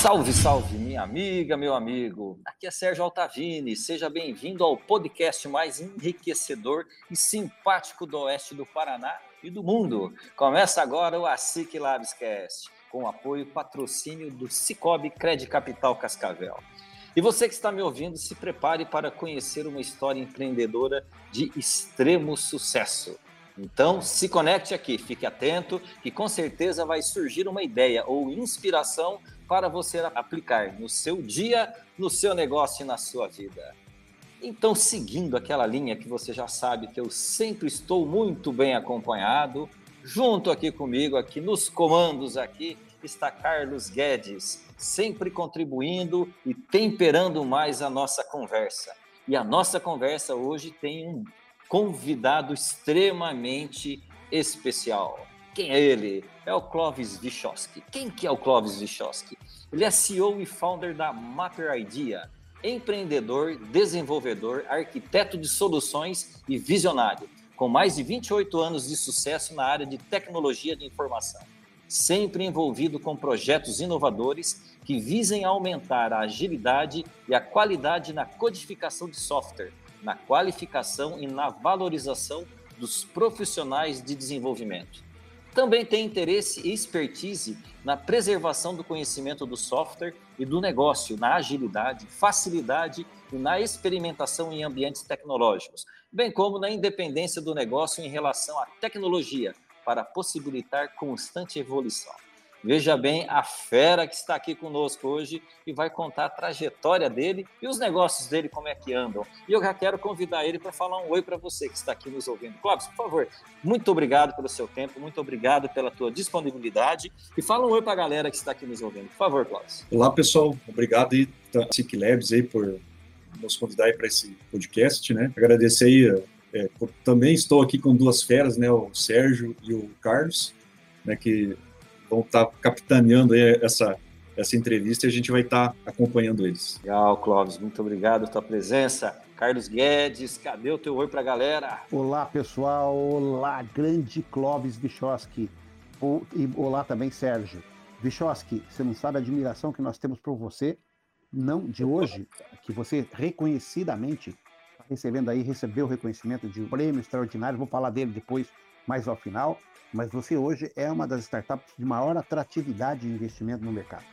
Salve, salve, minha amiga, meu amigo. Aqui é Sérgio Altavini. Seja bem-vindo ao podcast mais enriquecedor e simpático do oeste do Paraná e do mundo. Começa agora o ASIC Labscast, com apoio e patrocínio do Cicobi Cred Capital Cascavel. E você que está me ouvindo, se prepare para conhecer uma história empreendedora de extremo sucesso. Então, se conecte aqui, fique atento, que com certeza vai surgir uma ideia ou inspiração para você aplicar no seu dia, no seu negócio e na sua vida. Então, seguindo aquela linha que você já sabe que eu sempre estou muito bem acompanhado, junto aqui comigo, aqui nos comandos aqui, está Carlos Guedes, sempre contribuindo e temperando mais a nossa conversa. E a nossa conversa hoje tem um convidado extremamente especial. Quem é ele? É o Clovis Vyshowski. Quem que é o Clovis Vyshowski? Ele é CEO e founder da Matter Idea, empreendedor, desenvolvedor, arquiteto de soluções e visionário, com mais de 28 anos de sucesso na área de tecnologia de informação, sempre envolvido com projetos inovadores que visem aumentar a agilidade e a qualidade na codificação de software, na qualificação e na valorização dos profissionais de desenvolvimento. Também tem interesse e expertise na preservação do conhecimento do software e do negócio, na agilidade, facilidade e na experimentação em ambientes tecnológicos, bem como na independência do negócio em relação à tecnologia, para possibilitar constante evolução. Veja bem a fera que está aqui conosco hoje e vai contar a trajetória dele e os negócios dele, como é que andam. E eu já quero convidar ele para falar um oi para você que está aqui nos ouvindo. Clóvis, por favor, muito obrigado pelo seu tempo, muito obrigado pela tua disponibilidade e fala um oi para a galera que está aqui nos ouvindo. Por favor, Clóvis. Olá, pessoal. Obrigado aí, SIC Labs, aí, por nos convidar para esse podcast, né? Agradecer aí, é, também estou aqui com duas feras, né? O Sérgio e o Carlos, né? Que vão estar tá capitaneando essa, essa entrevista e a gente vai estar tá acompanhando eles. Legal, Clóvis, muito obrigado pela tua presença. Carlos Guedes, cadê o teu oi para a galera? Olá, pessoal. Olá, grande Clóvis Vichowski. E olá também, Sérgio. Vichowski, você não sabe a admiração que nós temos por você, não de hoje, que você reconhecidamente está recebendo aí, recebeu o reconhecimento de um prêmio extraordinário, vou falar dele depois, mais ao final, mas você hoje é uma das startups de maior atratividade de investimento no mercado.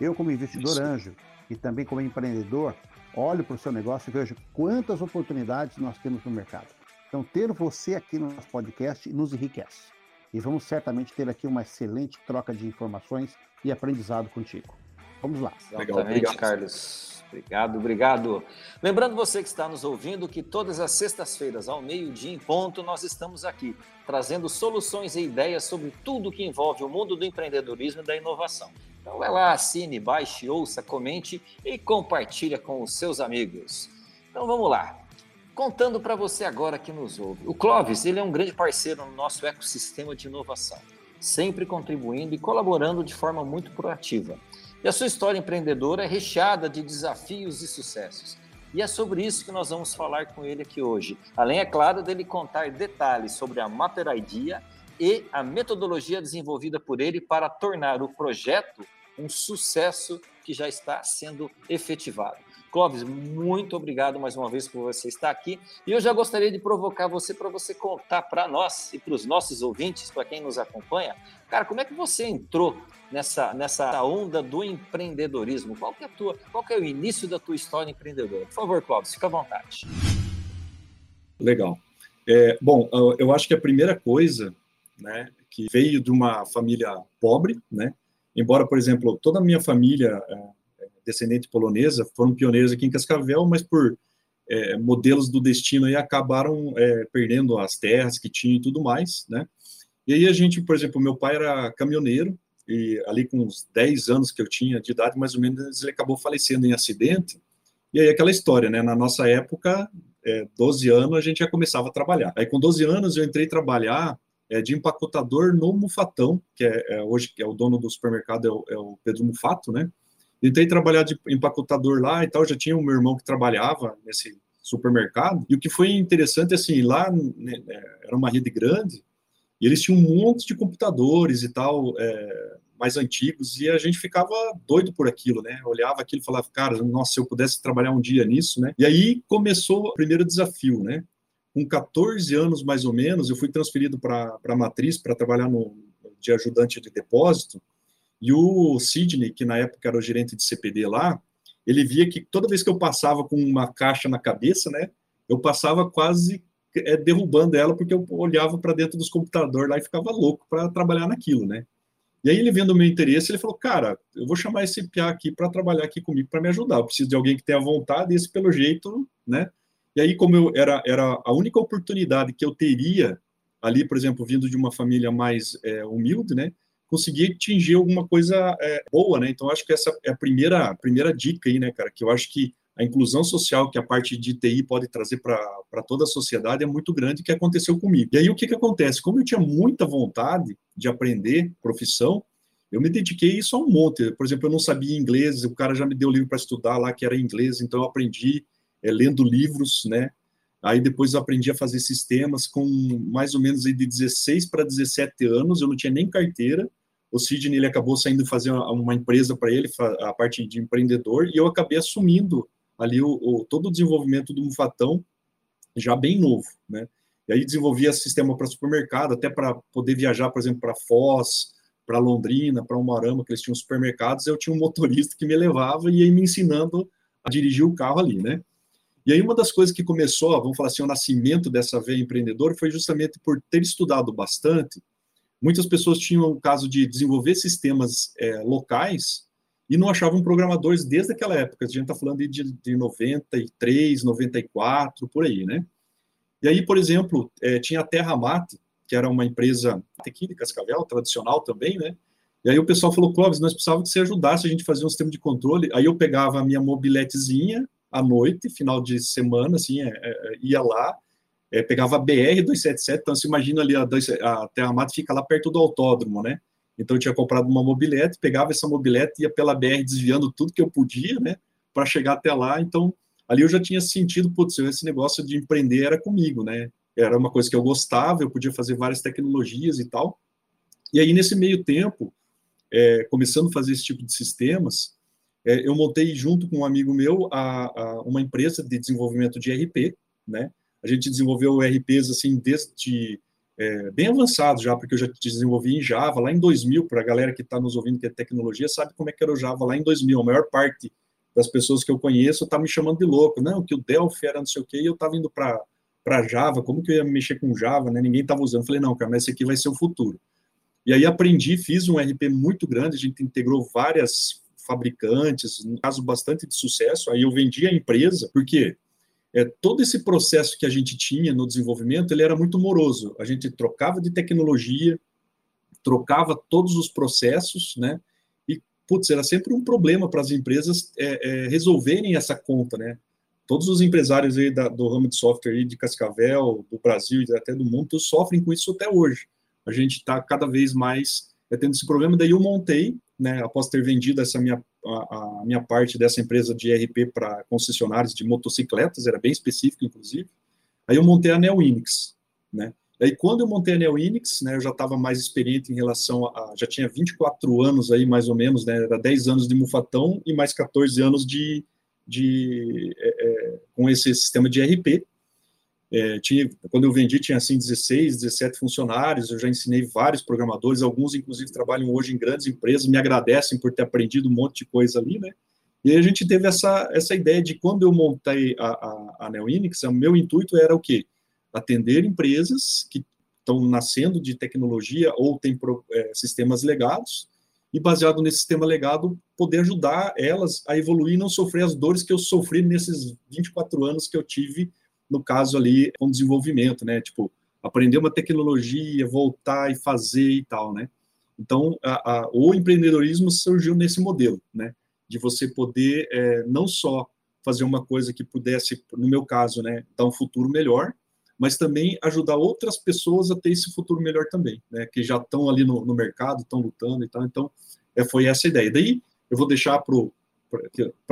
Eu, como investidor Isso. anjo e também como empreendedor, olho para o seu negócio e vejo quantas oportunidades nós temos no mercado. Então, ter você aqui no nosso podcast nos enriquece. E vamos certamente ter aqui uma excelente troca de informações e aprendizado contigo. Vamos lá. Legal, obrigado, Carlos. Obrigado, obrigado. Lembrando você que está nos ouvindo que todas as sextas-feiras, ao meio-dia em ponto, nós estamos aqui trazendo soluções e ideias sobre tudo que envolve o mundo do empreendedorismo e da inovação. Então vai lá, assine, baixe, ouça, comente e compartilha com os seus amigos. Então vamos lá. Contando para você agora que nos ouve. O Clóvis, ele é um grande parceiro no nosso ecossistema de inovação, sempre contribuindo e colaborando de forma muito proativa. E a sua história empreendedora é recheada de desafios e sucessos. E é sobre isso que nós vamos falar com ele aqui hoje. Além, é claro, dele contar detalhes sobre a Maper Idea e a metodologia desenvolvida por ele para tornar o projeto um sucesso que já está sendo efetivado. Clóvis, muito obrigado mais uma vez por você estar aqui. E eu já gostaria de provocar você para você contar para nós e para os nossos ouvintes, para quem nos acompanha, cara, como é que você entrou nessa, nessa onda do empreendedorismo? Qual que é, a tua, qual que é o início da tua história empreendedora? Por favor, Clóvis, fica à vontade. Legal. É, bom, eu acho que a primeira coisa, né, que veio de uma família pobre, né, embora, por exemplo, toda a minha família é, descendente polonesa, foram pioneiros aqui em Cascavel, mas por é, modelos do destino aí acabaram é, perdendo as terras que tinham e tudo mais, né? E aí a gente, por exemplo, meu pai era caminhoneiro, e ali com uns 10 anos que eu tinha de idade, mais ou menos, ele acabou falecendo em acidente, E aí aquela história, né? Na nossa época, é, 12 anos, a gente já começava a trabalhar. Aí com 12 anos eu entrei trabalhar é, de empacotador no Mufatão, que é, é, hoje que é o dono do supermercado, é o, é o Pedro Mufato, né? Tentei trabalhar de empacotador lá e tal, já tinha o meu irmão que trabalhava nesse supermercado. E o que foi interessante, assim, lá né, era uma rede grande, e eles tinham um monte de computadores e tal, é, mais antigos, e a gente ficava doido por aquilo, né? Olhava aquilo e falava, cara, nossa, se eu pudesse trabalhar um dia nisso, né? E aí começou o primeiro desafio, né? Com 14 anos, mais ou menos, eu fui transferido para a Matriz para trabalhar no, de ajudante de depósito, e o Sidney, que na época era o gerente de CPD lá, ele via que toda vez que eu passava com uma caixa na cabeça, né, eu passava quase é, derrubando ela, porque eu olhava para dentro dos computadores lá e ficava louco para trabalhar naquilo, né? E aí ele vendo o meu interesse, ele falou, cara, eu vou chamar esse PA aqui para trabalhar aqui comigo, para me ajudar. Eu preciso de alguém que tenha vontade, e esse pelo jeito, né? E aí, como eu era, era a única oportunidade que eu teria ali, por exemplo, vindo de uma família mais é, humilde, né? Conseguir atingir alguma coisa é, boa, né? Então, acho que essa é a primeira, a primeira dica aí, né, cara? Que eu acho que a inclusão social que a parte de TI pode trazer para toda a sociedade é muito grande, que aconteceu comigo. E aí, o que, que acontece? Como eu tinha muita vontade de aprender profissão, eu me dediquei isso a um monte. Por exemplo, eu não sabia inglês, o cara já me deu livro para estudar lá, que era inglês, então eu aprendi é, lendo livros, né? Aí depois eu aprendi a fazer sistemas com mais ou menos de 16 para 17 anos, eu não tinha nem carteira, o Sidney ele acabou saindo fazer uma empresa para ele, a parte de empreendedor, e eu acabei assumindo ali o, o, todo o desenvolvimento do Mufatão já bem novo, né? E aí desenvolvia sistema para supermercado, até para poder viajar, por exemplo, para Foz, para Londrina, para Umarama, que eles tinham supermercados, eu tinha um motorista que me levava e ia me ensinando a dirigir o carro ali, né? E aí uma das coisas que começou, vamos falar assim, o nascimento dessa veia empreendedora foi justamente por ter estudado bastante Muitas pessoas tinham o caso de desenvolver sistemas é, locais e não achavam programadores desde aquela época. A gente está falando de, de 93, 94, por aí, né? E aí, por exemplo, é, tinha a Terra Mate, que era uma empresa de Cascavel, tradicional também, né? E aí o pessoal falou, Clóvis, nós precisávamos que você ajudasse a gente fazer um sistema de controle. Aí eu pegava a minha mobiletezinha à noite, final de semana, assim, é, é, ia lá, é, pegava a BR-277, então você imagina ali, a, a Terra Mata fica lá perto do autódromo, né? Então eu tinha comprado uma mobilete, pegava essa mobilete, ia pela BR desviando tudo que eu podia, né? Para chegar até lá, então ali eu já tinha sentido, putz, esse negócio de empreender era comigo, né? Era uma coisa que eu gostava, eu podia fazer várias tecnologias e tal. E aí, nesse meio tempo, é, começando a fazer esse tipo de sistemas, é, eu montei junto com um amigo meu a, a, uma empresa de desenvolvimento de RP, né? A gente desenvolveu RPs assim desde é, bem avançado já, porque eu já desenvolvi em Java lá em 2000. Para a galera que está nos ouvindo que é tecnologia, sabe como é que era o Java lá em 2000. A maior parte das pessoas que eu conheço tá me chamando de louco. Não, que o Delphi era não sei o quê, e eu estava indo para para Java, como que eu ia mexer com Java, né? Ninguém estava usando. Eu falei, não, cara, mas esse aqui vai ser o futuro. E aí aprendi, fiz um RP muito grande, a gente integrou várias fabricantes, um caso bastante de sucesso. Aí eu vendi a empresa, porque é, todo esse processo que a gente tinha no desenvolvimento, ele era muito moroso. A gente trocava de tecnologia, trocava todos os processos, né? E, putz, era sempre um problema para as empresas é, é, resolverem essa conta, né? Todos os empresários aí da, do ramo de software aí de Cascavel, do Brasil e até do mundo, sofrem com isso até hoje. A gente está cada vez mais é, tendo esse problema. Daí eu montei, né, após ter vendido essa minha a, a minha parte dessa empresa de RP para concessionários de motocicletas, era bem específico, inclusive. Aí eu montei a Neo Inix, né? Aí quando eu montei a Neo Inix, né, eu já estava mais experiente em relação a, já tinha 24 anos aí mais ou menos, né, era 10 anos de Mufatão e mais 14 anos de, de é, é, com esse sistema de RP, é, tinha, quando eu vendi, tinha assim 16, 17 funcionários. Eu já ensinei vários programadores, alguns inclusive trabalham hoje em grandes empresas, me agradecem por ter aprendido um monte de coisa ali, né? E a gente teve essa, essa ideia de quando eu montei a, a, a Neoinix, o meu intuito era o quê? Atender empresas que estão nascendo de tecnologia ou têm é, sistemas legados, e baseado nesse sistema legado, poder ajudar elas a evoluir e não sofrer as dores que eu sofri nesses 24 anos que eu tive no caso ali, com desenvolvimento, né? Tipo, aprender uma tecnologia, voltar e fazer e tal, né? Então, a, a, o empreendedorismo surgiu nesse modelo, né? De você poder é, não só fazer uma coisa que pudesse, no meu caso, né, dar um futuro melhor, mas também ajudar outras pessoas a ter esse futuro melhor também, né, que já estão ali no, no mercado, estão lutando e tal. Então, é, foi essa a ideia. Daí, eu vou deixar para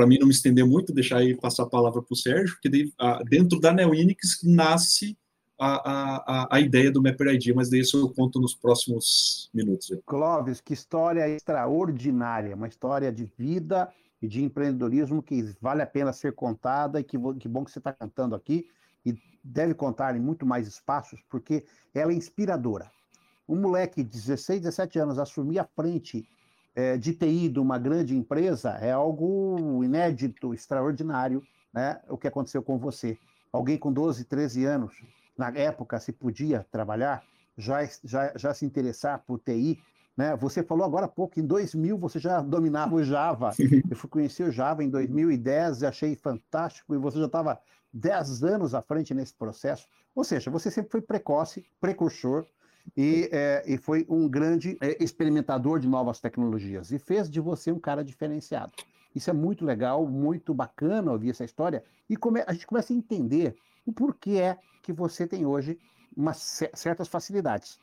mim não me estender muito, deixar aí passar a palavra para o Sérgio, porque daí, a, dentro da Neoinix nasce a, a, a ideia do Mapper ID, mas daí isso eu conto nos próximos minutos. Clóvis, que história extraordinária, uma história de vida e de empreendedorismo que vale a pena ser contada e que, que bom que você está cantando aqui e deve contar em muito mais espaços, porque ela é inspiradora. Um moleque de 16, 17 anos assumir a frente é, de TI de uma grande empresa é algo inédito, extraordinário, né? O que aconteceu com você. Alguém com 12, 13 anos, na época se podia trabalhar, já, já, já se interessar por TI, né? Você falou agora há pouco, em 2000 você já dominava o Java. Eu fui conhecer o Java em 2010 e achei fantástico, e você já estava 10 anos à frente nesse processo. Ou seja, você sempre foi precoce, precursor, e, é, e foi um grande é, experimentador de novas tecnologias e fez de você um cara diferenciado. Isso é muito legal, muito bacana ouvir essa história e come, a gente começa a entender o porquê é que você tem hoje umas certas facilidades.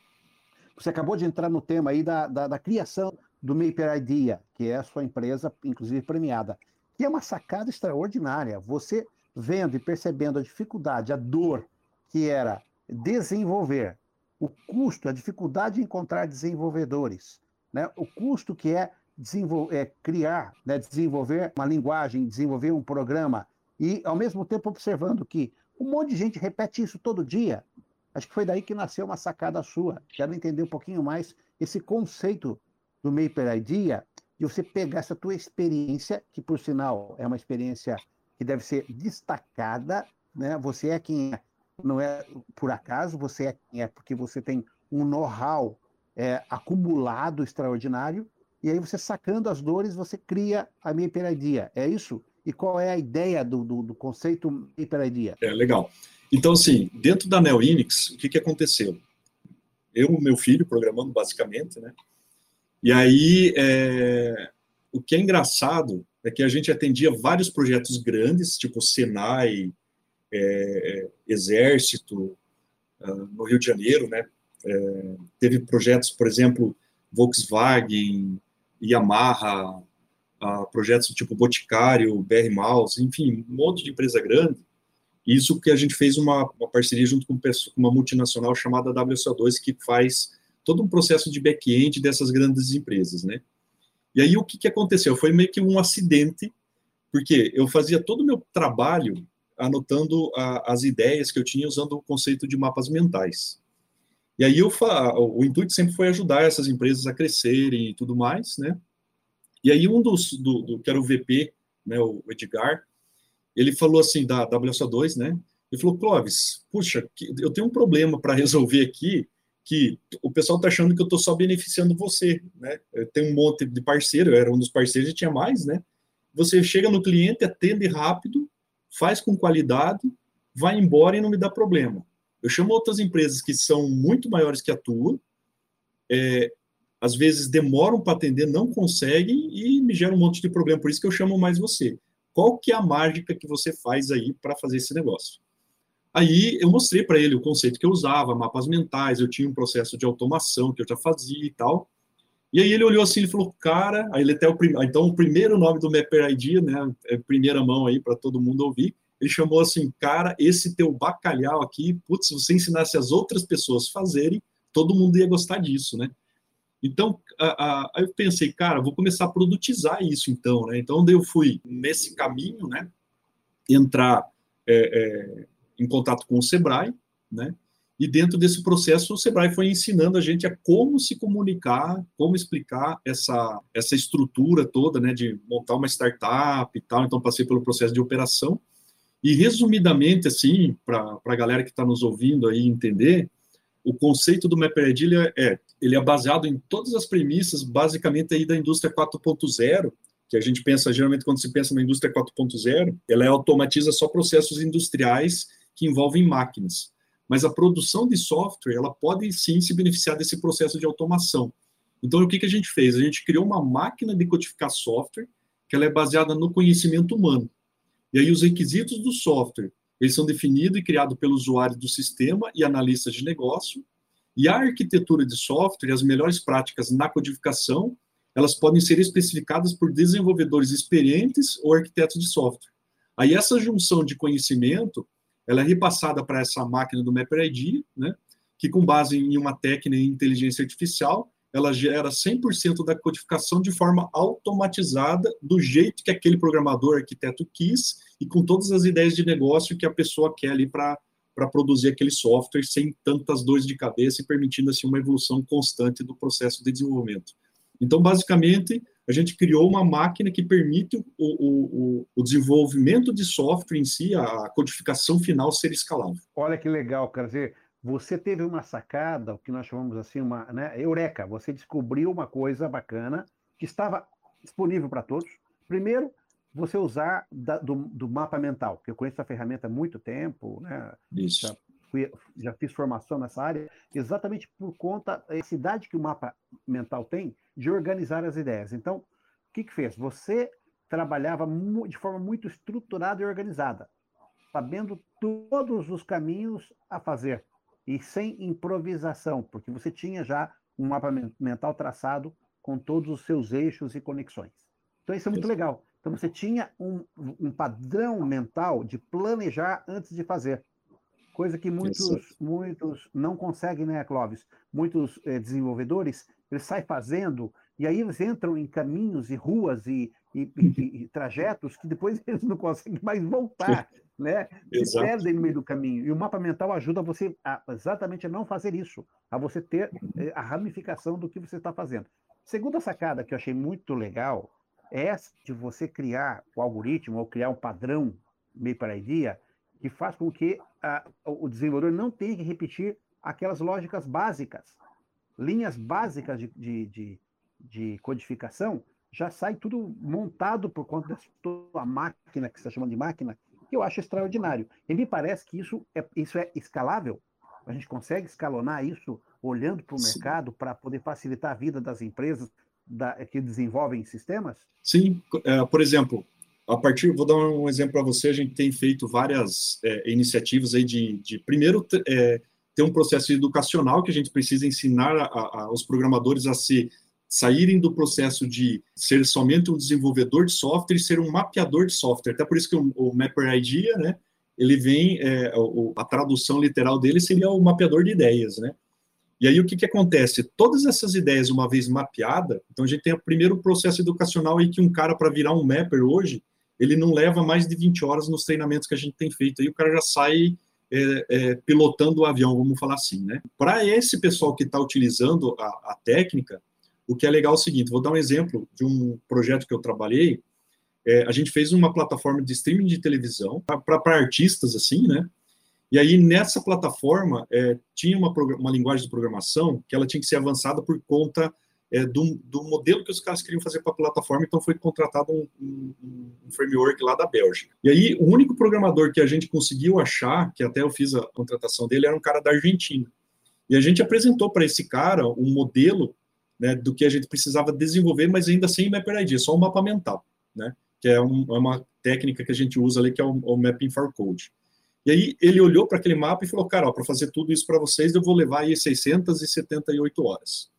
Você acabou de entrar no tema aí da, da, da criação do Maper Idea, que é a sua empresa, inclusive premiada, que é uma sacada extraordinária. Você vendo e percebendo a dificuldade, a dor que era desenvolver o custo, a dificuldade de encontrar desenvolvedores, né? o custo que é, é criar, né? desenvolver uma linguagem, desenvolver um programa, e ao mesmo tempo observando que um monte de gente repete isso todo dia. Acho que foi daí que nasceu uma sacada sua. Quero entender um pouquinho mais esse conceito do Maper Idea, de você pegar essa tua experiência, que por sinal é uma experiência que deve ser destacada, né? Você é quem é não é por acaso, você é, é porque você tem um know-how é, acumulado extraordinário, e aí você sacando as dores, você cria a minha hiperadia. É isso? E qual é a ideia do, do, do conceito hiperadia? É, legal. Então, assim, dentro da Neoinix, o que, que aconteceu? Eu e meu filho programando, basicamente, né? E aí, é... o que é engraçado é que a gente atendia vários projetos grandes, tipo Senai, é, exército uh, no Rio de Janeiro, né? É, teve projetos, por exemplo, Volkswagen, Yamaha, uh, projetos tipo Boticário, BR Mouse, enfim, um monte de empresa grande. Isso que a gente fez uma, uma parceria junto com uma multinacional chamada WSO2, que faz todo um processo de back-end dessas grandes empresas, né? E aí o que, que aconteceu? Foi meio que um acidente, porque eu fazia todo o meu trabalho anotando a, as ideias que eu tinha usando o conceito de mapas mentais. E aí eu o intuito sempre foi ajudar essas empresas a crescerem e tudo mais, né? E aí um dos do, do que era o VP, né, o Edgar, ele falou assim da WSO2, né? Ele falou, Clóvis, puxa, eu tenho um problema para resolver aqui, que o pessoal está achando que eu estou só beneficiando você, né? Tenho um monte de parceiro, eu era um dos parceiros e tinha mais, né? Você chega no cliente, atende rápido, faz com qualidade, vai embora e não me dá problema. Eu chamo outras empresas que são muito maiores que a tua, é, às vezes demoram para atender, não conseguem e me geram um monte de problema. Por isso que eu chamo mais você. Qual que é a mágica que você faz aí para fazer esse negócio? Aí eu mostrei para ele o conceito que eu usava, mapas mentais, eu tinha um processo de automação que eu já fazia e tal. E aí ele olhou assim e falou, cara, aí ele até o prim... então o primeiro nome do Mapper ID, né, é primeira mão aí para todo mundo ouvir, ele chamou assim, cara, esse teu bacalhau aqui, putz, se você ensinasse as outras pessoas a fazerem, todo mundo ia gostar disso, né? Então, aí eu pensei, cara, vou começar a produtizar isso então, né? Então, eu fui nesse caminho, né? Entrar é, é, em contato com o Sebrae, né? E dentro desse processo, o Sebrae foi ensinando a gente a como se comunicar, como explicar essa, essa estrutura toda, né, de montar uma startup e tal. Então, passei pelo processo de operação. E, resumidamente, assim, para a galera que está nos ouvindo aí entender, o conceito do MapRead é, ele é baseado em todas as premissas, basicamente, aí da indústria 4.0, que a gente pensa, geralmente, quando se pensa na indústria 4.0, ela automatiza só processos industriais que envolvem máquinas mas a produção de software ela pode sim se beneficiar desse processo de automação. Então, o que, que a gente fez? A gente criou uma máquina de codificar software que ela é baseada no conhecimento humano. E aí os requisitos do software, eles são definidos e criados pelo usuário do sistema e analistas de negócio, e a arquitetura de software as melhores práticas na codificação, elas podem ser especificadas por desenvolvedores experientes ou arquitetos de software. Aí essa junção de conhecimento, ela é repassada para essa máquina do MapRID, né, que com base em uma técnica de inteligência artificial, ela gera 100% da codificação de forma automatizada, do jeito que aquele programador, arquiteto quis, e com todas as ideias de negócio que a pessoa quer ali para produzir aquele software, sem tantas dores de cabeça e permitindo assim uma evolução constante do processo de desenvolvimento. Então, basicamente, a gente criou uma máquina que permite o, o, o, desenvolvimento de software em si, a codificação final ser escalável. Olha que legal, quer dizer, você teve uma sacada, o que nós chamamos assim, uma né, eureka, você descobriu uma coisa bacana que estava disponível para todos. Primeiro, você usar da, do, do, mapa mental, que eu conheço a ferramenta há muito tempo, né? Isso. Já, fui, já fiz formação nessa área, exatamente por conta da necessidade que o mapa mental tem de organizar as ideias. Então, o que, que fez? Você trabalhava de forma muito estruturada e organizada, sabendo todos os caminhos a fazer e sem improvisação, porque você tinha já um mapa mental traçado com todos os seus eixos e conexões. Então, isso é muito legal. Então, você tinha um, um padrão mental de planejar antes de fazer. Coisa que muitos, muitos não conseguem, né, Clóvis? Muitos eh, desenvolvedores, eles saem fazendo, e aí eles entram em caminhos e ruas e, e, e, e trajetos que depois eles não conseguem mais voltar né? Se perdem no meio do caminho. E o mapa mental ajuda você a, exatamente a não fazer isso, a você ter eh, a ramificação do que você está fazendo. Segunda sacada que eu achei muito legal é essa de você criar o algoritmo ou criar um padrão meio para dia que faz com que a, o desenvolvedor não tenha que repetir aquelas lógicas básicas, linhas básicas de, de, de, de codificação, já sai tudo montado por conta da sua máquina, que você está chamando de máquina, que eu acho extraordinário. E me parece que isso é, isso é escalável. A gente consegue escalonar isso olhando para o mercado para poder facilitar a vida das empresas da, que desenvolvem sistemas? Sim, é, por exemplo, a partir, vou dar um exemplo para você, a gente tem feito várias é, iniciativas aí de, de primeiro, é, ter um processo educacional que a gente precisa ensinar os programadores a se saírem do processo de ser somente um desenvolvedor de software e ser um mapeador de software. Até por isso que o, o Mapper Idea, né, ele vem, é, o, a tradução literal dele seria o mapeador de ideias, né? E aí o que, que acontece? Todas essas ideias, uma vez mapeada, então a gente tem o primeiro processo educacional aí que um cara, para virar um mapper hoje, ele não leva mais de 20 horas nos treinamentos que a gente tem feito. Aí o cara já sai é, é, pilotando o avião, vamos falar assim, né? Para esse pessoal que está utilizando a, a técnica, o que é legal é o seguinte, vou dar um exemplo de um projeto que eu trabalhei, é, a gente fez uma plataforma de streaming de televisão para artistas, assim, né? E aí, nessa plataforma, é, tinha uma, uma linguagem de programação que ela tinha que ser avançada por conta é, do, do, modelo que os caras queriam fazer para a plataforma, então foi contratado um, um, um, framework lá da Bélgica. E aí, o único programador que a gente conseguiu achar, que até eu fiz a contratação dele, era um cara da Argentina. E a gente apresentou para esse cara um modelo né, do que a gente precisava desenvolver, mas ainda sem Mapper ID, só um mapa mental, né, que é, um, é uma técnica que a gente usa ali, que é o, o Mapping for Code. E aí ele olhou para aquele mapa e falou, cara, para fazer tudo isso para vocês, eu vou levar aí 678 horas.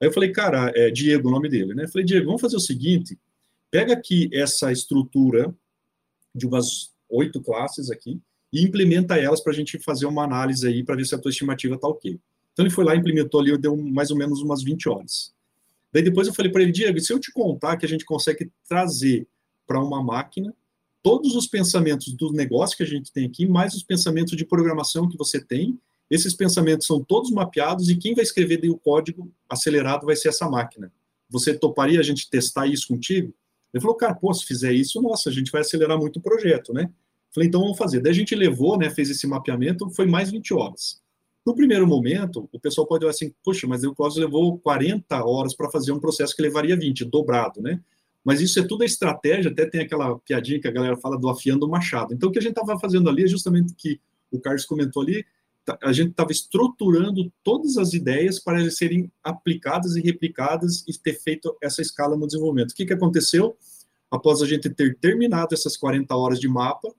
Aí eu falei, cara, é Diego o nome dele, né? Eu falei, Diego, vamos fazer o seguinte, pega aqui essa estrutura de umas oito classes aqui e implementa elas para a gente fazer uma análise aí para ver se a tua estimativa está ok. Então ele foi lá, implementou ali, deu mais ou menos umas 20 horas. Daí depois eu falei para ele, Diego, se eu te contar que a gente consegue trazer para uma máquina todos os pensamentos do negócio que a gente tem aqui, mais os pensamentos de programação que você tem, esses pensamentos são todos mapeados e quem vai escrever o código acelerado vai ser essa máquina. Você toparia a gente testar isso contigo? Ele falou, cara, pô, se fizer isso, nossa, a gente vai acelerar muito o projeto, né? Falei, então vamos fazer. Daí a gente levou, né, fez esse mapeamento, foi mais 20 horas. No primeiro momento, o pessoal pode olhar assim, poxa, mas o Cosmos levou 40 horas para fazer um processo que levaria 20, dobrado, né? Mas isso é tudo a estratégia, até tem aquela piadinha que a galera fala do afiando o machado. Então, o que a gente estava fazendo ali é justamente o que o Carlos comentou ali, a gente estava estruturando todas as ideias para elas serem aplicadas e replicadas e ter feito essa escala no desenvolvimento. O que, que aconteceu? após a gente ter terminado essas 40 horas de mapa,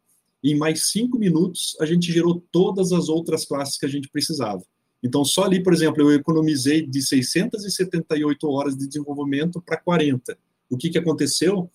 em mais cinco minutos a gente gerou todas as outras classes que a gente precisava. Então, só ali, por exemplo, eu economizei de 678 horas de desenvolvimento para 40. O que, que aconteceu?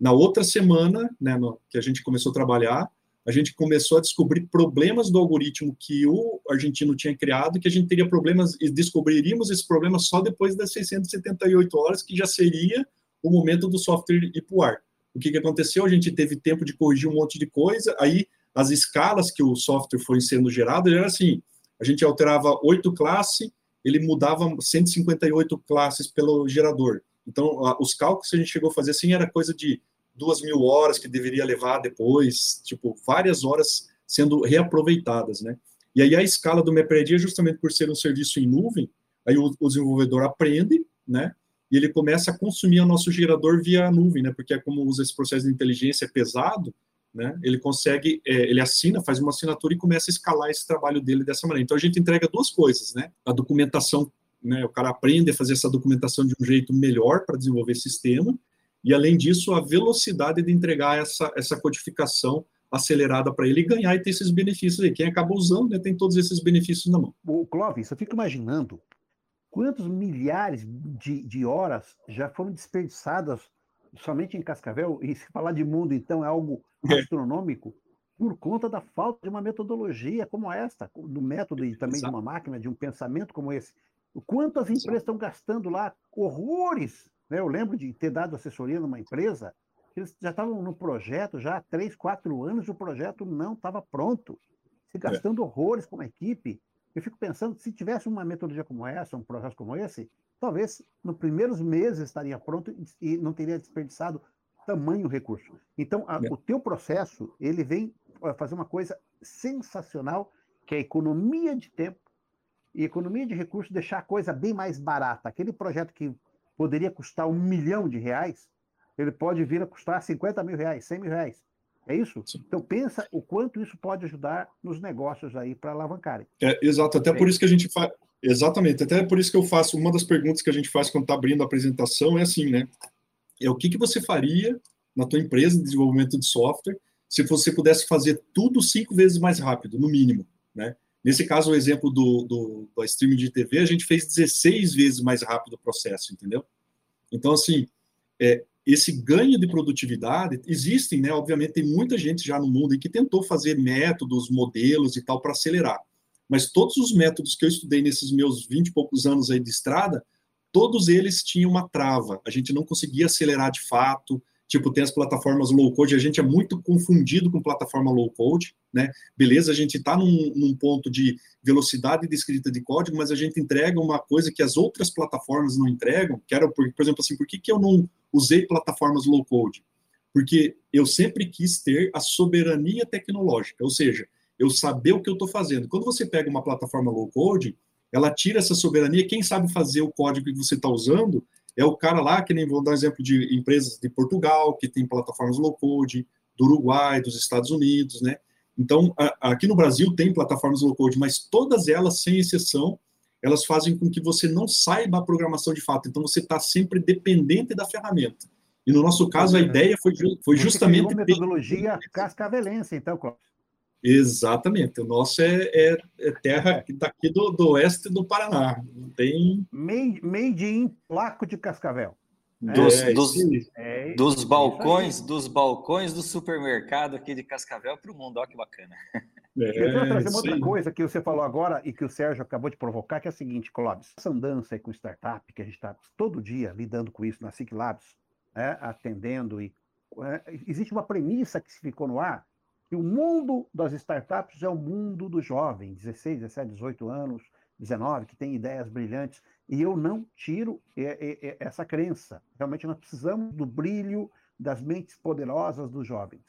Na outra semana, né, no, que a gente começou a trabalhar, a gente começou a descobrir problemas do algoritmo que o argentino tinha criado, que a gente teria problemas e descobriríamos esse problema só depois das 678 horas, que já seria o momento do software ir para o ar. O que, que aconteceu? A gente teve tempo de corrigir um monte de coisa, aí as escalas que o software foi sendo gerado era assim, a gente alterava oito classes, ele mudava 158 classes pelo gerador. Então, os cálculos que a gente chegou a fazer assim era coisa de duas mil horas que deveria levar depois, tipo, várias horas sendo reaproveitadas, né? E aí a escala do MapReD é justamente por ser um serviço em nuvem, aí o, o, desenvolvedor aprende, né? E ele começa a consumir o nosso gerador via nuvem, né? Porque é como usa esse processo de inteligência é pesado, né? Ele consegue, é, ele assina, faz uma assinatura e começa a escalar esse trabalho dele dessa maneira. Então a gente entrega duas coisas, né? A documentação, né? O cara aprende a fazer essa documentação de um jeito melhor para desenvolver sistema e, além disso, a velocidade de entregar essa, essa codificação acelerada para ele ganhar e ter esses benefícios aí. Quem acaba usando né, tem todos esses benefícios na mão. O Clóvis, eu fico imaginando quantos milhares de, de horas já foram desperdiçadas somente em Cascavel, e se falar de mundo, então, é algo é. astronômico, por conta da falta de uma metodologia como esta, do método e também Exato. de uma máquina, de um pensamento como esse. Quantas empresas estão gastando lá horrores né? Eu lembro de ter dado assessoria numa empresa, eles já estavam no projeto, já há três, quatro anos, o projeto não estava pronto, se é. gastando é. horrores com a equipe. Eu fico pensando, se tivesse uma metodologia como essa, um processo como esse, talvez nos primeiros meses estaria pronto e não teria desperdiçado tamanho recurso. Então, a, é. o teu processo, ele vem fazer uma coisa sensacional, que é a economia de tempo e economia de recursos, deixar a coisa bem mais barata. Aquele projeto que poderia custar um milhão de reais, ele pode vir a custar 50 mil reais, 100 mil reais. É isso? Sim. Então pensa o quanto isso pode ajudar nos negócios aí para alavancarem. É, exato, até é. por isso que a gente faz. Exatamente, até por isso que eu faço. Uma das perguntas que a gente faz quando está abrindo a apresentação é assim, né? É o que, que você faria na tua empresa de desenvolvimento de software se você pudesse fazer tudo cinco vezes mais rápido, no mínimo, né? Nesse caso, o exemplo do, do, do streaming de TV, a gente fez 16 vezes mais rápido o processo, entendeu? Então, assim, é, esse ganho de produtividade, existem, né? Obviamente, tem muita gente já no mundo que tentou fazer métodos, modelos e tal para acelerar. Mas todos os métodos que eu estudei nesses meus 20 e poucos anos aí de estrada, todos eles tinham uma trava. A gente não conseguia acelerar de fato, Tipo, tem as plataformas low code, a gente é muito confundido com plataforma low code, né? Beleza, a gente está num, num, ponto de velocidade de escrita de código, mas a gente entrega uma coisa que as outras plataformas não entregam, que era, por, por exemplo, assim, por que, que eu não usei plataformas low code? Porque eu sempre quis ter a soberania tecnológica, ou seja, eu saber o que eu estou fazendo. Quando você pega uma plataforma low code, ela tira essa soberania, quem sabe fazer o código que você está usando é o cara lá, que nem vou dar exemplo de empresas de Portugal, que tem plataformas low code, do Uruguai, dos Estados Unidos, né? Então, a, aqui no Brasil tem plataformas low code, mas todas elas, sem exceção, elas fazem com que você não saiba a programação de fato. Então, você está sempre dependente da ferramenta. E no nosso caso, a ideia foi, foi justamente. Uma metodologia cascavelense, então, Cláudio. Exatamente. O nosso é, é, é terra daqui do, do oeste do Paraná. Não tem. Made, made in Placo de Cascavel. Dos, é, dos, é, dos balcões, dos balcões do supermercado aqui de Cascavel para o mundo, olha que bacana. É, eu vou trazer uma outra coisa que você falou agora e que o Sérgio acabou de provocar, que é a seguinte, Clóvis. Essa andança aí com startup, que a gente está todo dia lidando com isso na SIC Labs, né, atendendo, e é, existe uma premissa que se ficou no ar, que o mundo das startups é o mundo do jovem, 16, 17, 18 anos, 19, que tem ideias brilhantes, e eu não tiro essa crença. Realmente nós precisamos do brilho das mentes poderosas dos jovens.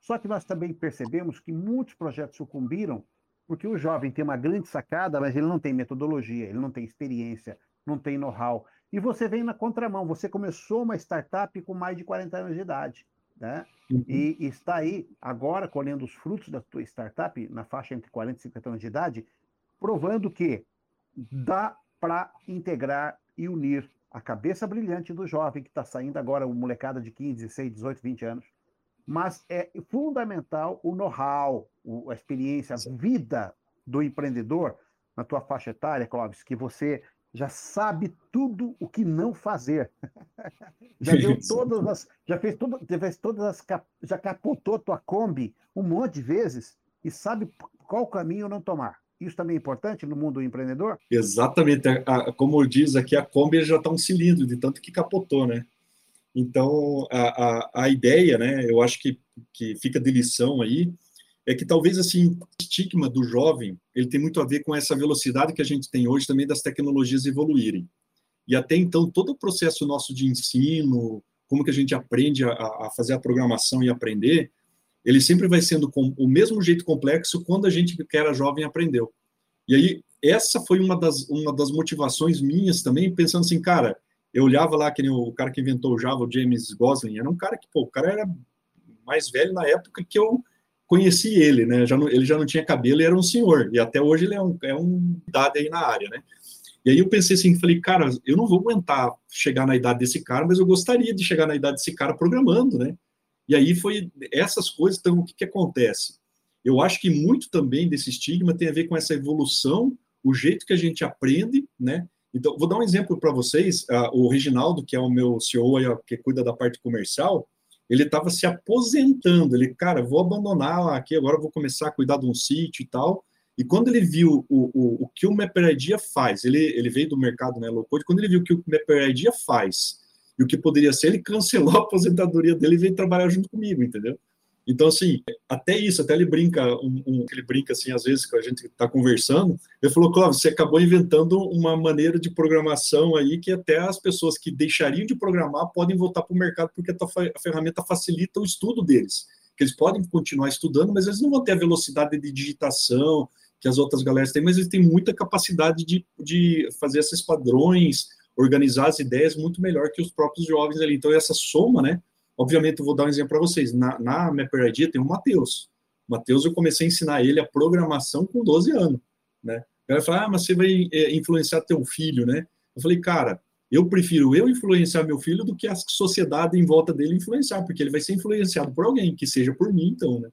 Só que nós também percebemos que muitos projetos sucumbiram porque o jovem tem uma grande sacada, mas ele não tem metodologia, ele não tem experiência, não tem know-how. E você vem na contramão, você começou uma startup com mais de 40 anos de idade né? Uhum. E, e, está aí agora colhendo os frutos da tua startup na faixa entre 40 e 50 anos de idade, provando que dá para integrar e unir a cabeça brilhante do jovem que está saindo agora, o molecada de 15, 16, 18, 20 anos, mas é fundamental o know-how, a experiência, a vida do empreendedor na tua faixa etária, Clóvis, que você já sabe tudo o que não fazer. já deu todas as, já fez, tudo, fez todas as, já capotou tua Kombi um monte de vezes e sabe qual caminho não tomar. Isso também é importante no mundo empreendedor? Exatamente. A, como diz aqui, a Kombi já está um cilindro, de tanto que capotou, né? Então, a, a, a ideia, né, eu acho que, que fica de lição aí, é que talvez assim o estigma do jovem ele tem muito a ver com essa velocidade que a gente tem hoje também das tecnologias evoluírem e até então todo o processo nosso de ensino como que a gente aprende a, a fazer a programação e aprender ele sempre vai sendo com o mesmo jeito complexo quando a gente que era jovem aprendeu e aí essa foi uma das uma das motivações minhas também pensando assim cara eu olhava lá que o cara que inventou o Java o James Gosling era um cara que pô, o cara era mais velho na época que eu conheci ele, né? Já não, ele já não tinha cabelo e era um senhor. E até hoje ele é um, é um idade aí na área, né? E aí eu pensei assim, falei, cara, eu não vou aguentar chegar na idade desse cara, mas eu gostaria de chegar na idade desse cara programando, né? E aí foi essas coisas, então o que, que acontece? Eu acho que muito também desse estigma tem a ver com essa evolução, o jeito que a gente aprende, né? Então, vou dar um exemplo para vocês. Uh, o Reginaldo, que é o meu CEO, que cuida da parte comercial, ele estava se aposentando. Ele, cara, vou abandonar aqui, agora vou começar a cuidar de um sítio e tal. E quando ele viu o, o, o que o MapperIdea faz, ele, ele veio do mercado né, low code, quando ele viu o que o MapperIdea faz e o que poderia ser, ele cancelou a aposentadoria dele e veio trabalhar junto comigo, entendeu? Então, assim, até isso, até ele brinca, um, um, ele brinca assim, às vezes, que a gente está conversando, ele falou, Cláudio, você acabou inventando uma maneira de programação aí que até as pessoas que deixariam de programar podem voltar para o mercado porque a, ferramenta facilita o estudo deles. Que eles podem continuar estudando, mas eles não vão ter a velocidade de digitação que as outras galeras têm, mas eles têm muita capacidade de, de fazer esses padrões, organizar as ideias muito melhor que os próprios jovens ali. Então, essa soma, né, Obviamente, eu vou dar um exemplo para vocês. Na, na Mapper ID tem o Matheus. Matheus, eu comecei a ensinar ele a programação com 12 anos, né? Ela fala, ah, mas você vai é, influenciar teu filho, né? Eu falei, cara, eu prefiro eu influenciar meu filho do que a sociedade em volta dele influenciar, porque ele vai ser influenciado por alguém, que seja por mim, então, né?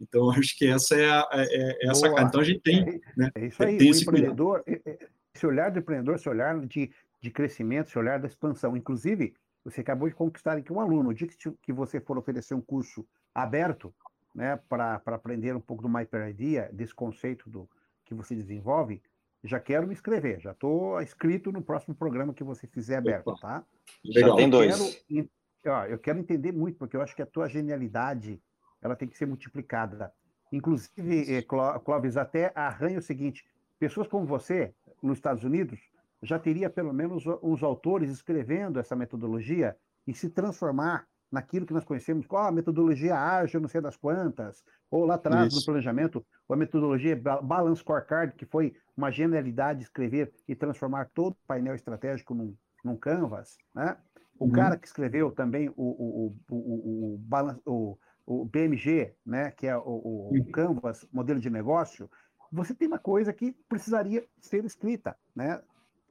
Então, acho que essa é a, é, é a sacada. Então, a gente tem. É, né, é isso aí, tem o empreendedor, cuidado. É, é, esse olhar do empreendedor, esse olhar de, de crescimento, esse olhar da expansão. Inclusive, você acabou de conquistar aqui um aluno. O dia que você for oferecer um curso aberto, né, para aprender um pouco do MyPeridea, desse conceito do que você desenvolve, já quero me inscrever. Já estou inscrito no próximo programa que você fizer aberto, tá? Já tem dois. Quero, ó, eu quero entender muito, porque eu acho que a tua genialidade ela tem que ser multiplicada. Inclusive, eh, Clóvis, até arranha o seguinte: pessoas como você, nos Estados Unidos, já teria pelo menos os autores escrevendo essa metodologia e se transformar naquilo que nós conhecemos, qual a metodologia ágil, não sei das quantas, ou lá atrás Isso. no planejamento, ou a metodologia Balance Scorecard, que foi uma genialidade escrever e transformar todo o painel estratégico num, num canvas, né? O uhum. cara que escreveu também o, o, o, o, o, o BMG, né, que é o, o, o Canvas, modelo de negócio, você tem uma coisa que precisaria ser escrita, né?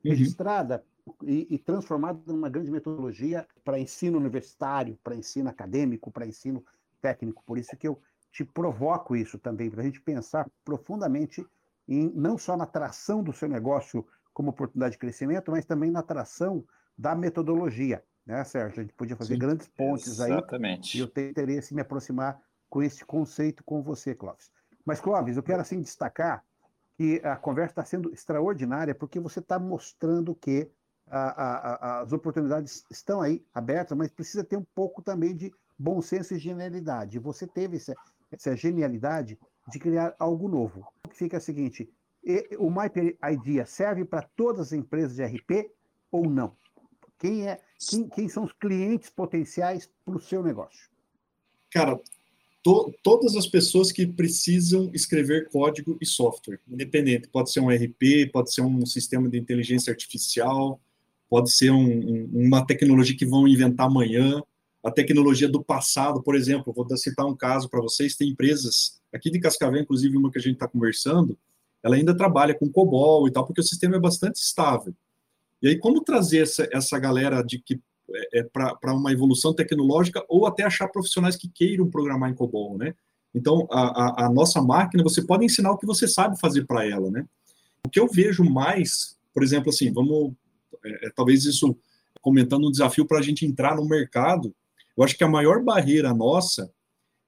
Uhum. registrada e, e transformada numa grande metodologia para ensino universitário, para ensino acadêmico, para ensino técnico. Por isso que eu te provoco isso também, para a gente pensar profundamente em não só na atração do seu negócio como oportunidade de crescimento, mas também na atração da metodologia, né, Sérgio? A gente podia fazer Sim, grandes pontes exatamente. aí. E eu tenho interesse em me aproximar com esse conceito com você, Clóvis. Mas, Clóvis, eu quero assim destacar que a conversa está sendo extraordinária, porque você está mostrando que a, a, a, as oportunidades estão aí abertas, mas precisa ter um pouco também de bom senso e genialidade. Você teve essa, essa genialidade de criar algo novo. O que fica é o seguinte: o MyPay Idea serve para todas as empresas de RP ou não? Quem, é, quem, quem são os clientes potenciais para o seu negócio? Cara, to, todas as pessoas que precisam escrever código e software, independente. Pode ser um RP, pode ser um sistema de inteligência artificial, pode ser um, um, uma tecnologia que vão inventar amanhã, a tecnologia do passado, por exemplo. Vou citar um caso para vocês: tem empresas aqui de Cascavel, inclusive uma que a gente está conversando, ela ainda trabalha com COBOL e tal, porque o sistema é bastante estável. E aí, como trazer essa, essa galera de que é, é para uma evolução tecnológica ou até achar profissionais que queiram programar em COBOL, né? Então, a, a, a nossa máquina, você pode ensinar o que você sabe fazer para ela, né? O que eu vejo mais, por exemplo, assim, vamos, é, é talvez isso comentando um desafio para a gente entrar no mercado, eu acho que a maior barreira nossa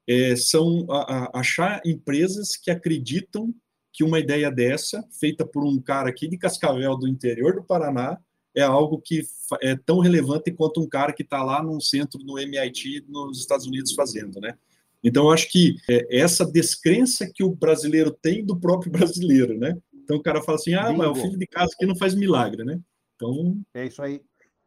é, são a, a, achar empresas que acreditam que uma ideia dessa, feita por um cara aqui de Cascavel, do interior do Paraná, é algo que é tão relevante quanto um cara que está lá num centro no MIT nos Estados Unidos fazendo, né? Então, eu acho que é essa descrença que o brasileiro tem do próprio brasileiro, né? Então, o cara fala assim, ah, mas o filho de casa aqui não faz milagre, né? Então... É isso aí.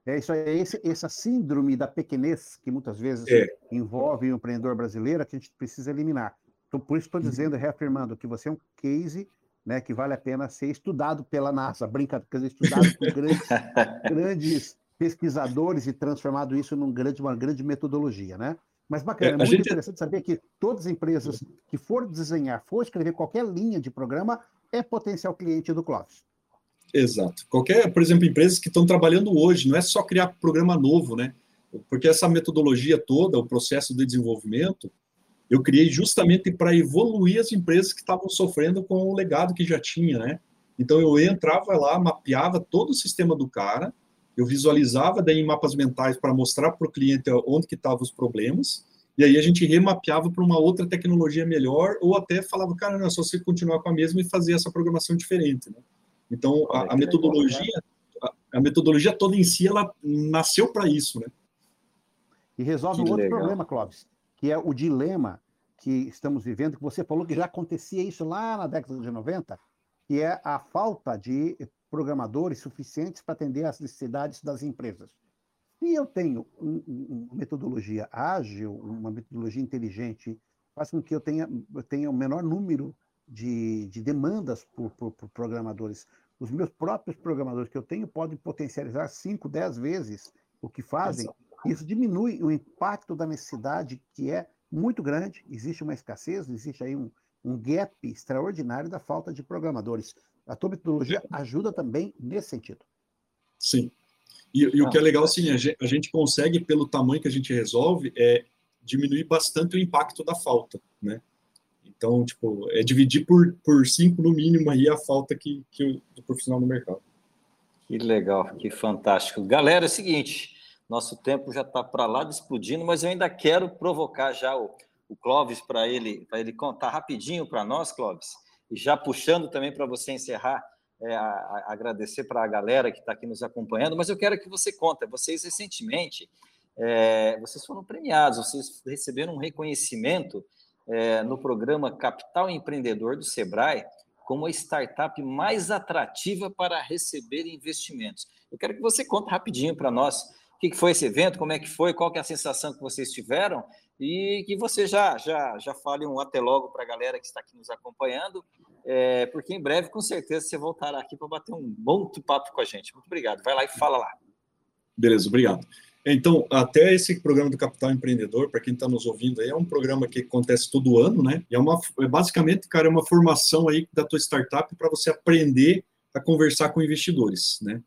É isso aí, esse, essa síndrome da pequenez que muitas vezes é. envolve o empreendedor brasileiro que a gente precisa eliminar. Então, por isso estou uhum. dizendo, reafirmando, que você é um case né, que vale a pena ser estudado pela NASA, brincadeira, quer dizer, estudado por grandes, grandes pesquisadores e transformado isso num grande, uma grande metodologia, né? Mas bacana, é, é muito gente... interessante saber que todas as empresas que for desenhar, for escrever qualquer linha de programa, é potencial cliente do Clóvis. Exato. Qualquer, por exemplo, empresas que estão trabalhando hoje, não é só criar programa novo, né? Porque essa metodologia toda, o processo de desenvolvimento, eu criei justamente para evoluir as empresas que estavam sofrendo com o legado que já tinha, né? Então eu entrava lá, mapeava todo o sistema do cara, eu visualizava daí em mapas mentais para mostrar para o cliente onde que estavam os problemas, e aí a gente remapeava para uma outra tecnologia melhor, ou até falava, cara, não, é só você continuar com a mesma e fazer essa programação diferente, né? Então a, a metodologia, né? a, a, metodologia toda em si, ela nasceu para isso, né? E resolve que um outro legal. problema, Clóvis, que é o dilema que estamos vivendo, que você falou que já acontecia isso lá na década de 90, que é a falta de programadores suficientes para atender às necessidades das empresas. Se eu tenho um, um, uma metodologia ágil, uma metodologia inteligente, faz com que eu tenha, eu tenha o menor número de, de demandas por, por, por, programadores. Os meus próprios programadores que eu tenho podem potencializar 5, 10 vezes o que fazem. Isso diminui o impacto da necessidade que é muito grande, existe uma escassez, existe aí um, um gap extraordinário da falta de programadores. A tua metodologia é. ajuda também nesse sentido. Sim. E, e o que é legal, assim, a gente, a gente, consegue, pelo tamanho que a gente resolve, é diminuir bastante o impacto da falta, né? Então, tipo, é dividir por, por cinco, no mínimo, aí a falta que, que o, do profissional no mercado. Que legal, que fantástico. Galera, é o seguinte, nosso tempo já está para lá de explodindo, mas eu ainda quero provocar já o, o Clóvis para ele, ele contar rapidinho para nós, Clóvis, e já puxando também para você encerrar, é, a, a agradecer para a galera que está aqui nos acompanhando, mas eu quero que você conte, vocês recentemente, é, vocês foram premiados, vocês receberam um reconhecimento é, no programa Capital Empreendedor do Sebrae como a startup mais atrativa para receber investimentos. Eu quero que você conte rapidinho para nós que, que foi esse evento, como é que foi, qual que é a sensação que vocês tiveram e que você já já já fale um até logo para a galera que está aqui nos acompanhando, é, porque em breve, com certeza, você voltará aqui para bater um bom papo com a gente. Muito obrigado. Vai lá e fala lá. Beleza, obrigado. Então, até esse programa do Capital Empreendedor, para quem está nos ouvindo aí, é um programa que acontece todo ano, né? E é uma, é basicamente, cara, é uma formação aí da tua startup para você aprender a conversar com investidores, né?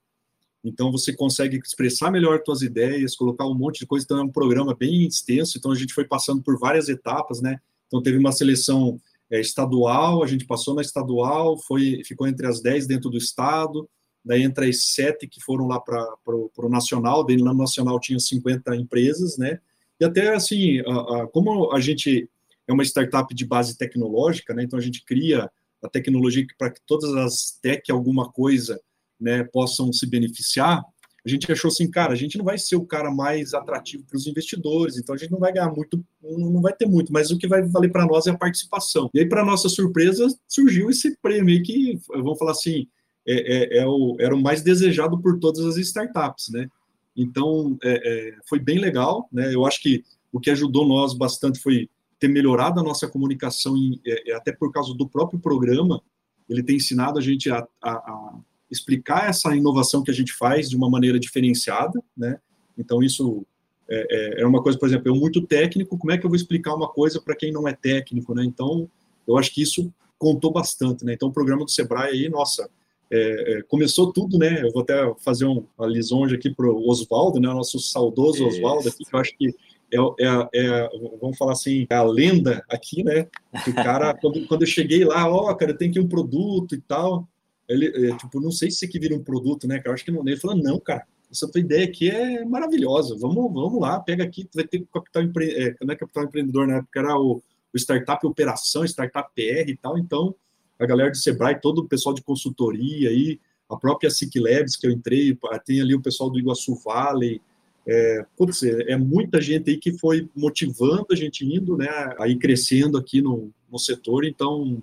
Então você consegue expressar melhor suas ideias, colocar um monte de coisa. Então é um programa bem extenso. Então a gente foi passando por várias etapas, né? Então teve uma seleção é, estadual, a gente passou na estadual, foi ficou entre as 10 dentro do estado, daí entre as sete que foram lá para o nacional, lá no nacional tinha 50 empresas, né? E até assim, a, a, como a gente é uma startup de base tecnológica, né? Então a gente cria a tecnologia para que todas as tech alguma coisa né, possam se beneficiar, a gente achou assim, cara, a gente não vai ser o cara mais atrativo para os investidores, então a gente não vai ganhar muito, não vai ter muito, mas o que vai valer para nós é a participação. E aí, para nossa surpresa, surgiu esse prêmio que, vamos falar assim, é, é, é o, era o mais desejado por todas as startups, né? Então, é, é, foi bem legal, né? Eu acho que o que ajudou nós bastante foi ter melhorado a nossa comunicação, em, é, até por causa do próprio programa, ele tem ensinado a gente a, a, a explicar essa inovação que a gente faz de uma maneira diferenciada, né? Então, isso é, é, é uma coisa, por exemplo, eu muito técnico, como é que eu vou explicar uma coisa para quem não é técnico, né? Então, eu acho que isso contou bastante, né? Então, o programa do Sebrae aí, nossa, é, é, começou tudo, né? Eu vou até fazer um, uma lisonja aqui para o Oswaldo, né? Nosso saudoso Oswaldo aqui, que eu acho que é, é, é, vamos falar assim, é a lenda aqui, né? O cara, quando, quando eu cheguei lá, ó, oh, cara, tem que um produto e tal. Ele, é, tipo, não sei se aqui vira um produto, né? Cara, eu acho que não. Ele falou, não, cara, essa tua ideia aqui é maravilhosa. Vamos, vamos lá, pega aqui, vai ter capital é, não é capital empreendedor na época, era o, o Startup Operação, Startup PR e tal. Então, a galera do Sebrae, todo o pessoal de consultoria aí, a própria SIC Labs que eu entrei, tem ali o pessoal do Iguaçu Valley, é, putz, é, é muita gente aí que foi motivando a gente indo, né, aí crescendo aqui no, no setor, então,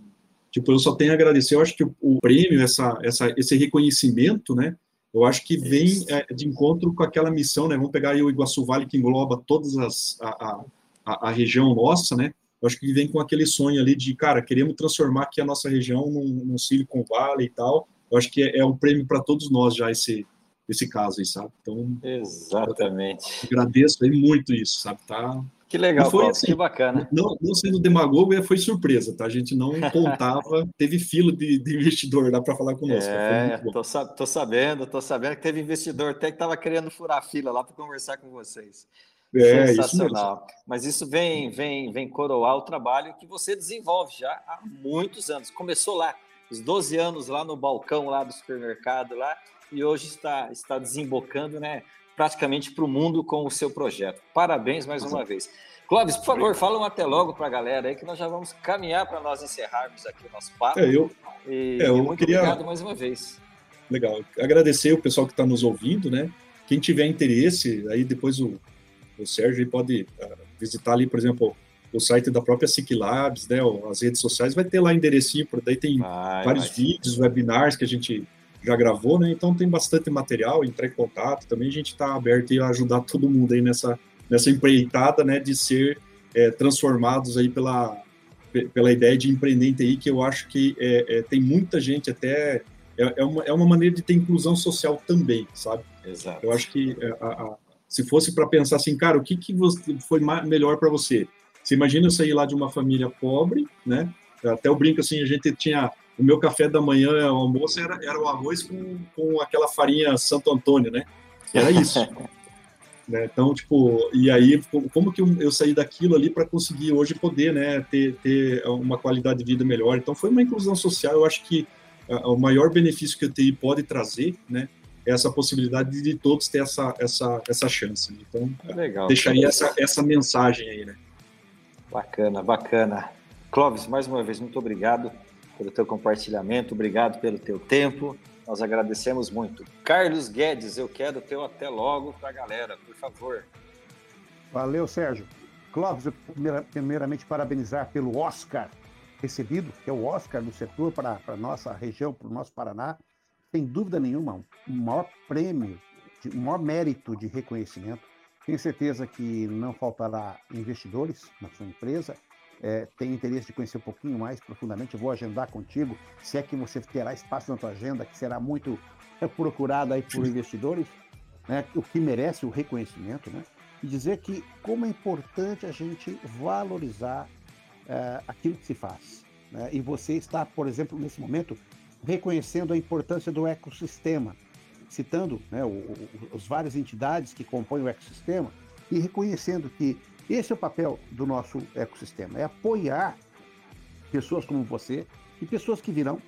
tipo, eu só tenho a agradecer, eu acho que o, o prêmio, essa, essa, esse reconhecimento, né, eu acho que vem é, de encontro com aquela missão, né, vamos pegar aí o Iguaçu Vale, que engloba todas as, a, a, a região nossa, né, eu acho que vem com aquele sonho ali de, cara, queremos transformar aqui a nossa região num, num Silicon Valley e tal, eu acho que é, é um prêmio para todos nós já esse, esse caso aí, sabe? Então, exatamente. Agradeço aí muito isso, sabe? Tá. Que legal, foi, assim, que bacana. Não, não sendo demagogo, foi surpresa, tá? A gente não contava, teve fila de, de investidor lá para falar conosco. É, tô, tô, sabendo, tô sabendo que teve investidor até que estava querendo furar fila lá para conversar com vocês. É, Sensacional. Isso Mas isso vem, vem, vem coroar o trabalho que você desenvolve já há muitos anos. Começou lá, os 12 anos lá no balcão lá do supermercado lá, e hoje está, está desembocando né, praticamente para o mundo com o seu projeto. Parabéns mais uma vez. Clóvis, por favor, fala um até logo para a galera aí que nós já vamos caminhar para nós encerrarmos aqui o nosso papo. É, eu, e, é, eu muito queria... obrigado mais uma vez. Legal. Agradecer o pessoal que está nos ouvindo, né? Quem tiver interesse, aí depois o, o Sérgio pode uh, visitar ali, por exemplo, o site da própria SIC Labs, né? As redes sociais, vai ter lá enderecinho, daí tem vai, vários vai. vídeos, webinars que a gente já gravou, né? Então tem bastante material, entrar em contato. Também a gente está aberto a ajudar todo mundo aí nessa, nessa empreitada, né? De ser é, transformados aí pela, pela ideia de empreender em TI, que eu acho que é, é, tem muita gente até... É, é, uma, é uma maneira de ter inclusão social também, sabe? Exato. Eu acho que é, a, a, se fosse para pensar assim, cara, o que, que foi melhor para você? Você imagina eu sair lá de uma família pobre, né? Até eu brinco assim, a gente tinha o meu café da manhã, o almoço, era, era o arroz com, com aquela farinha Santo Antônio, né? Era isso. né? Então, tipo, e aí, como que eu saí daquilo ali para conseguir hoje poder, né, ter, ter uma qualidade de vida melhor? Então, foi uma inclusão social. Eu acho que o maior benefício que a TI pode trazer, né, é essa possibilidade de todos ter essa, essa, essa chance. Então, Legal, deixaria essa, essa mensagem aí, né? Bacana, bacana. Clóvis, mais uma vez, muito obrigado pelo teu compartilhamento, obrigado pelo teu tempo. Nós agradecemos muito. Carlos Guedes, eu quero teu até logo para a galera, por favor. Valeu, Sérgio. Clóvis, eu primeiramente parabenizar pelo Oscar recebido, que é o Oscar do setor para a nossa região, para o nosso Paraná. Sem dúvida nenhuma, o maior prêmio, o maior mérito de reconhecimento. Tenho certeza que não faltará investidores na sua empresa é, tem interesse de conhecer um pouquinho mais profundamente, eu vou agendar contigo, se é que você terá espaço na tua agenda, que será muito procurado aí por investidores, né, o que merece o reconhecimento, né? E dizer que como é importante a gente valorizar é, aquilo que se faz. Né? E você está, por exemplo, nesse momento, reconhecendo a importância do ecossistema, citando né, o, o, os várias entidades que compõem o ecossistema e reconhecendo que esse é o papel do nosso ecossistema, é apoiar pessoas como você e pessoas que virão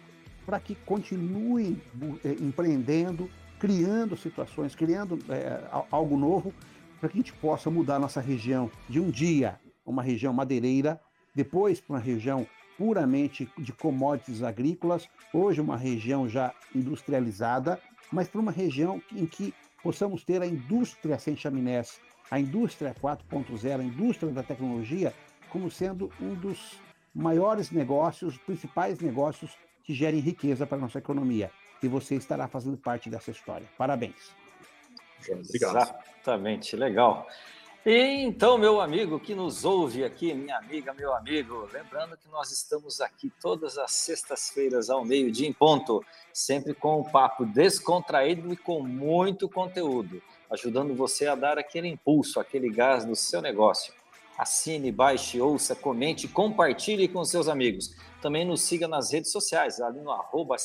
para que continuem é, empreendendo, criando situações, criando é, algo novo, para que a gente possa mudar nossa região de um dia, uma região madeireira, depois para uma região puramente de commodities agrícolas, hoje uma região já industrializada, mas para uma região em que possamos ter a indústria sem chaminés, a indústria 4.0, a indústria da tecnologia, como sendo um dos maiores negócios, principais negócios que gerem riqueza para a nossa economia. E você estará fazendo parte dessa história. Parabéns. Obrigado. Exatamente, legal. E então, meu amigo que nos ouve aqui, minha amiga, meu amigo, lembrando que nós estamos aqui todas as sextas-feiras ao meio-dia em ponto, sempre com um papo descontraído e com muito conteúdo ajudando você a dar aquele impulso, aquele gás no seu negócio. Assine, baixe, ouça, comente, compartilhe com seus amigos. Também nos siga nas redes sociais, ali no arroba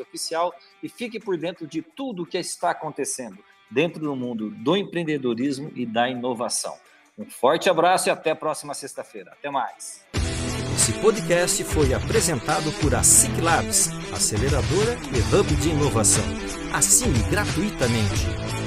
Oficial e fique por dentro de tudo o que está acontecendo dentro do mundo do empreendedorismo e da inovação. Um forte abraço e até a próxima sexta-feira. Até mais. Esse podcast foi apresentado por a Ciclabs, aceleradora e hub de inovação. Assine gratuitamente.